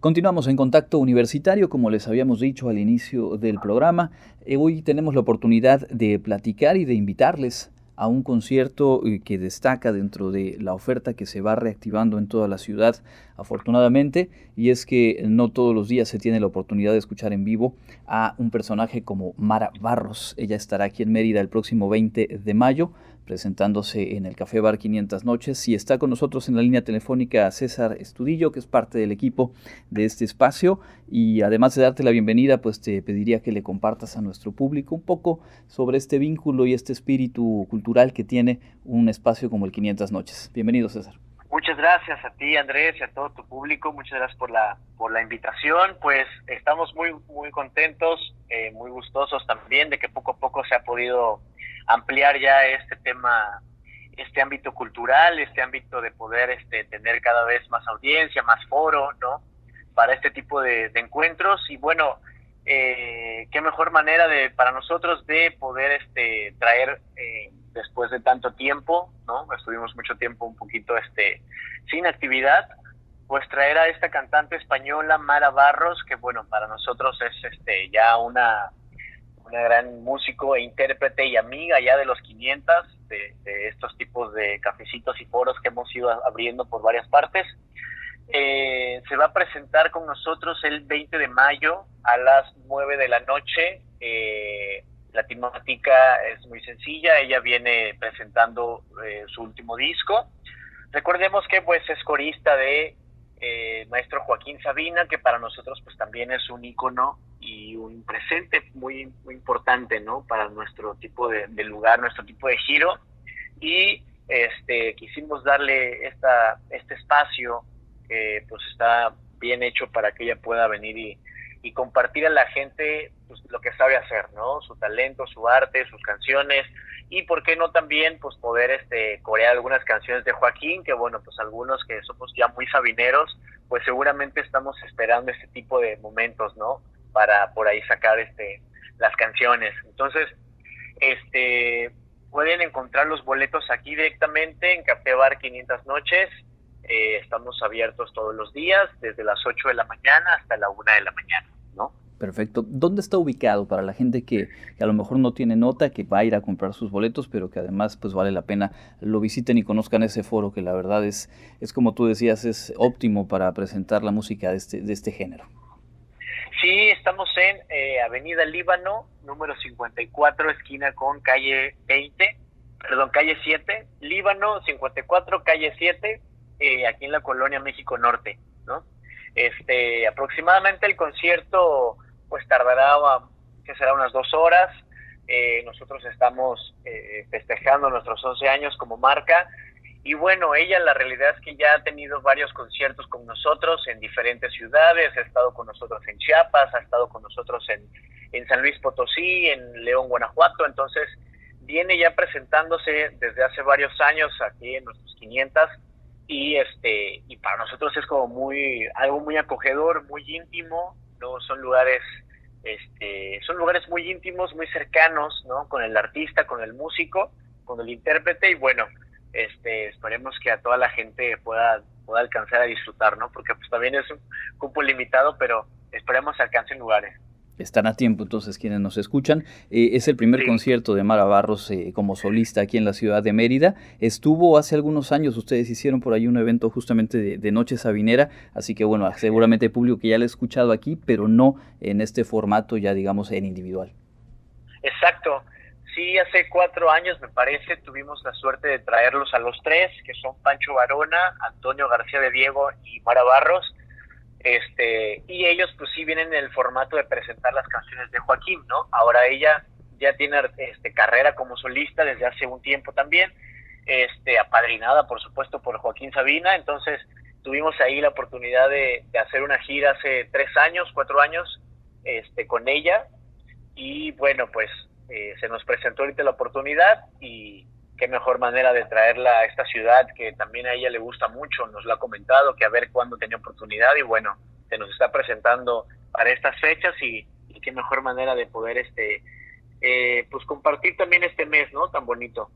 Continuamos en contacto universitario, como les habíamos dicho al inicio del programa. Eh, hoy tenemos la oportunidad de platicar y de invitarles a un concierto eh, que destaca dentro de la oferta que se va reactivando en toda la ciudad, afortunadamente, y es que no todos los días se tiene la oportunidad de escuchar en vivo a un personaje como Mara Barros. Ella estará aquí en Mérida el próximo 20 de mayo presentándose en el Café Bar 500 Noches y está con nosotros en la línea telefónica César Estudillo, que es parte del equipo de este espacio y además de darte la bienvenida, pues te pediría que le compartas a nuestro público un poco sobre este vínculo y este espíritu cultural que tiene un espacio como el 500 Noches. Bienvenido César. Muchas gracias a ti Andrés y a todo tu público, muchas gracias por la, por la invitación, pues estamos muy, muy contentos, eh, muy gustosos también de que poco a poco se ha podido ampliar ya este tema, este ámbito cultural, este ámbito de poder este, tener cada vez más audiencia, más foro, ¿no? Para este tipo de, encuentros y bueno, eh, qué mejor manera de para nosotros de poder este traer eh, después de tanto tiempo, ¿no? Estuvimos mucho tiempo un poquito este sin actividad, pues traer a esta cantante española Mara Barros, que bueno, para nosotros es este ya una una gran músico e intérprete y amiga ya de los 500 de, estos tipos de cafecitos y foros que hemos ido abriendo por varias partes. Eh, se va a presentar con nosotros el 20 de mayo a las 9 de la noche. Eh, la temática es muy sencilla, ella viene presentando eh, su último disco. Recordemos que pues es corista de maestro Joaquín Sabina, que para nosotros pues también es un ícono y un presente muy, muy importante, ¿no? Para nuestro tipo de, lugar, nuestro tipo de giro. Y este, quisimos darle esta, este espacio que pues está bien hecho para que ella pueda venir y, y compartir a la gente pues, lo que sabe hacer, ¿no? Su talento, su arte, sus canciones y por qué no también pues poder este corear algunas canciones de Joaquín, que bueno, pues algunos que somos ya muy sabineros, pues seguramente estamos esperando este tipo de momentos, ¿no? Para por ahí sacar este las canciones. Entonces, este pueden encontrar los boletos aquí directamente en Café Bar 500 Noches. Eh, estamos abiertos todos los días, desde las 8 de la mañana hasta la 1 de la mañana, ¿no? Perfecto. ¿Dónde está ubicado para la gente que, a lo mejor no tiene nota, que va a ir a comprar sus boletos, pero que además pues vale la pena lo visiten y conozcan ese foro que la verdad es, es como tú decías, es óptimo para presentar la música de este, de este género? Sí, estamos en eh, Avenida Líbano, número 54, esquina con calle 20, perdón, calle 7, Líbano 54, calle 7, eh, aquí en la colonia México Norte, ¿no? Este, aproximadamente el concierto, pues tardará, que será unas dos horas. Eh, nosotros estamos festejando nuestros 11 años como marca y bueno, ella la realidad es que ya ha tenido varios conciertos con nosotros en diferentes ciudades, ha estado con nosotros en Chiapas, ha estado con nosotros en, en San Luis Potosí, en León, Guanajuato, entonces viene ya presentándose desde hace varios años aquí en nuestros 500 y este y para nosotros es como muy algo muy acogedor, muy íntimo, no son lugares este son lugares muy íntimos, muy cercanos, ¿no? con el artista, con el músico, con el intérprete y bueno, esperemos que a toda la gente pueda, pueda alcanzar a disfrutar, ¿no? Porque pues también es un cupo limitado, pero esperemos alcancen lugares. Están a tiempo entonces quienes nos escuchan. Eh, es el primer concierto de Mara Barros eh, como solista aquí en la ciudad de Mérida. Estuvo hace algunos años, ustedes hicieron por ahí un evento justamente de, de Noche Sabinera, así que bueno, seguramente hay público que ya lo ha escuchado aquí, pero no en este formato ya digamos en individual. Exacto. Sí, hace cuatro años, me parece, tuvimos la suerte de traerlos a los tres, que son Pancho Varona, Antonio García de Diego y Mara Barros. Este, y ellos pues sí vienen en el formato de presentar las canciones de Joaquín, ¿no? Ahora ella ya tiene este, carrera como solista desde hace un tiempo también, este, apadrinada por supuesto por Joaquín Sabina, entonces tuvimos ahí la oportunidad de, de hacer una gira hace tres años, cuatro años, este, con ella, y bueno, pues eh, se nos presentó ahorita la oportunidad y qué mejor manera de traerla a esta ciudad que también a ella le gusta mucho, nos lo ha comentado, que a ver cuándo tenía oportunidad y bueno, se nos está presentando para estas fechas y, qué mejor manera de poder este eh, pues compartir también este mes, ¿no? Tan bonito.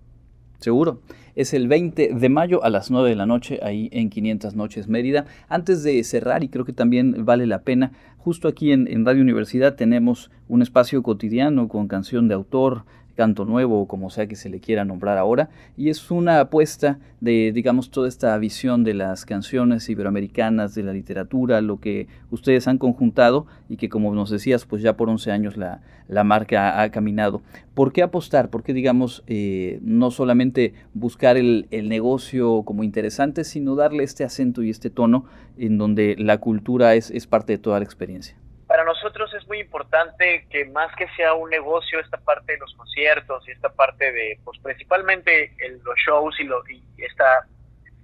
Seguro. Es el 20 de mayo a las 9 de la noche ahí en 500 Noches Mérida. Antes de cerrar, y creo que también vale la pena, justo aquí en, Radio Universidad tenemos un espacio cotidiano con canción de autor, canto nuevo o como sea que se le quiera nombrar ahora, y es una apuesta de, digamos, toda esta visión de las canciones iberoamericanas, de la literatura, lo que ustedes han conjuntado y que, como nos decías, pues ya por 11 años la, la marca ha, caminado. ¿Por qué apostar? ¿Por qué, digamos, eh, no solamente buscar el, el negocio como interesante, sino darle este acento y este tono en donde la cultura es, es parte de toda la experiencia? para nosotros es muy importante que más que sea un negocio, esta parte de los conciertos y esta parte de, pues principalmente los shows y, lo, y esta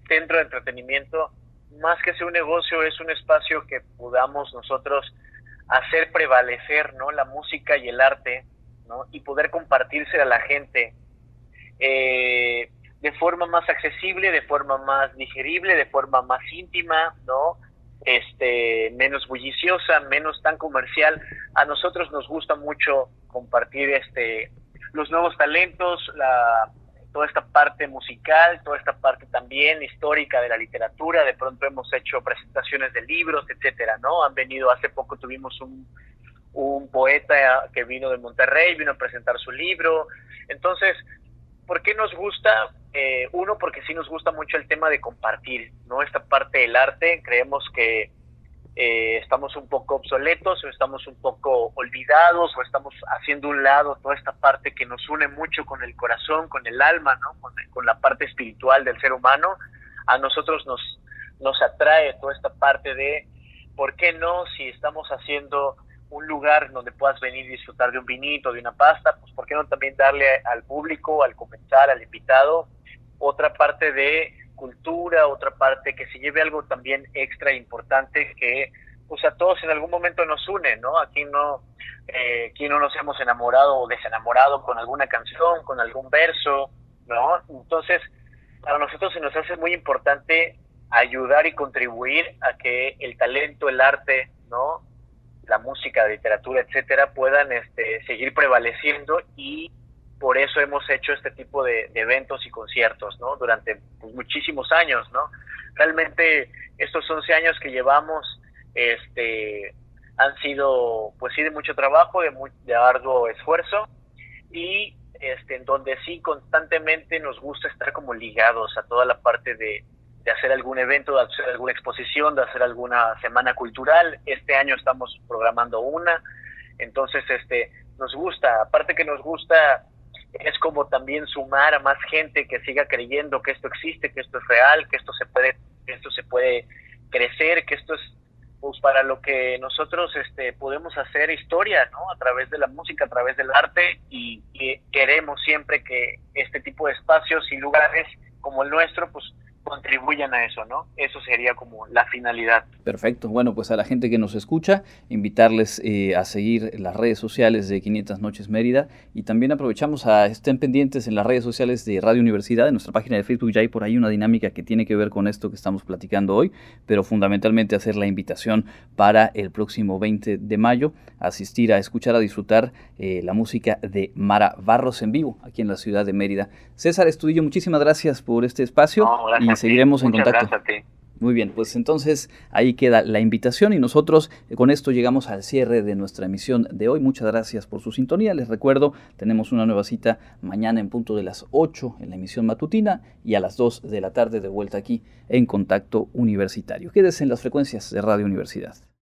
centro de entretenimiento, más que sea un negocio, es un espacio que podamos nosotros hacer prevalecer ¿no? la música y el arte ¿no? y poder compartirse a la gente eh, de forma más accesible, de forma más digerible, de forma más íntima, ¿no? este, menos bulliciosa, menos tan comercial. A nosotros nos gusta mucho compartir este, los nuevos talentos, la, toda esta parte musical, toda esta parte también histórica de la literatura. De pronto hemos hecho presentaciones de libros, etcétera, ¿no? Han venido, hace poco tuvimos un, un poeta que vino de Monterrey, vino a presentar su libro. Entonces, ¿por qué nos gusta? Eh, uno, porque sí nos gusta mucho el tema de compartir, ¿no? Esta parte del arte, creemos que eh, estamos un poco obsoletos o estamos un poco olvidados o estamos haciendo un lado toda esta parte que nos une mucho con el corazón, con el alma, ¿no? Con, con la parte espiritual del ser humano. A nosotros nos, nos atrae toda esta parte de, ¿por qué no? Si estamos haciendo un lugar donde puedas venir y disfrutar de un vinito, de una pasta, pues ¿por qué no también darle al público, al comensal, al invitado, otra parte de cultura, otra parte que se lleve algo también extra importante que pues a todos en algún momento nos une, ¿no? Aquí no, eh, no nos hemos enamorado o desenamorado con alguna canción, con algún verso, ¿no? Entonces, para nosotros se nos hace muy importante ayudar y contribuir a que el talento, el arte, ¿no? la música, la literatura, etcétera, puedan este, seguir prevaleciendo y por eso hemos hecho este tipo de, eventos y conciertos, ¿no? Durante pues, muchísimos años, ¿no? Realmente estos 11 años que llevamos, este, han sido, pues sí, de mucho trabajo, de, muy, de arduo esfuerzo y este, en donde sí constantemente nos gusta estar como ligados a toda la parte de, de hacer algún evento, de hacer alguna exposición, de hacer alguna semana cultural. Este año estamos programando una, entonces este nos gusta, aparte que nos gusta es como también sumar a más gente que siga creyendo que esto existe, que esto es real, que esto se puede que esto se puede crecer, que esto es pues para lo que nosotros este podemos hacer historia, ¿no? A través de la música, a través del arte y, y queremos siempre que este tipo de espacios y lugares como el nuestro pues contribuyan a eso, ¿no? Eso sería como la finalidad. Perfecto. Bueno, pues a la gente que nos escucha, invitarles eh, a seguir las redes sociales de 500 Noches Mérida y también aprovechamos a estén pendientes en las redes sociales de Radio Universidad, en nuestra página de Facebook ya hay por ahí una dinámica que tiene que ver con esto que estamos platicando hoy, pero fundamentalmente hacer la invitación para el próximo 20 de mayo, asistir a escuchar, a disfrutar eh, la música de Mara Barros en vivo aquí en la ciudad de Mérida. César Estudillo, muchísimas gracias por este espacio seguiremos en contacto. Muy bien, pues entonces ahí queda la invitación y nosotros eh, con esto llegamos al cierre de nuestra emisión de hoy. Muchas gracias por su sintonía. Les recuerdo, tenemos una nueva cita mañana en punto de las 8 en la emisión matutina y a las 2 de la tarde de vuelta aquí en Contacto Universitario. Quédese en las frecuencias de Radio Universidad.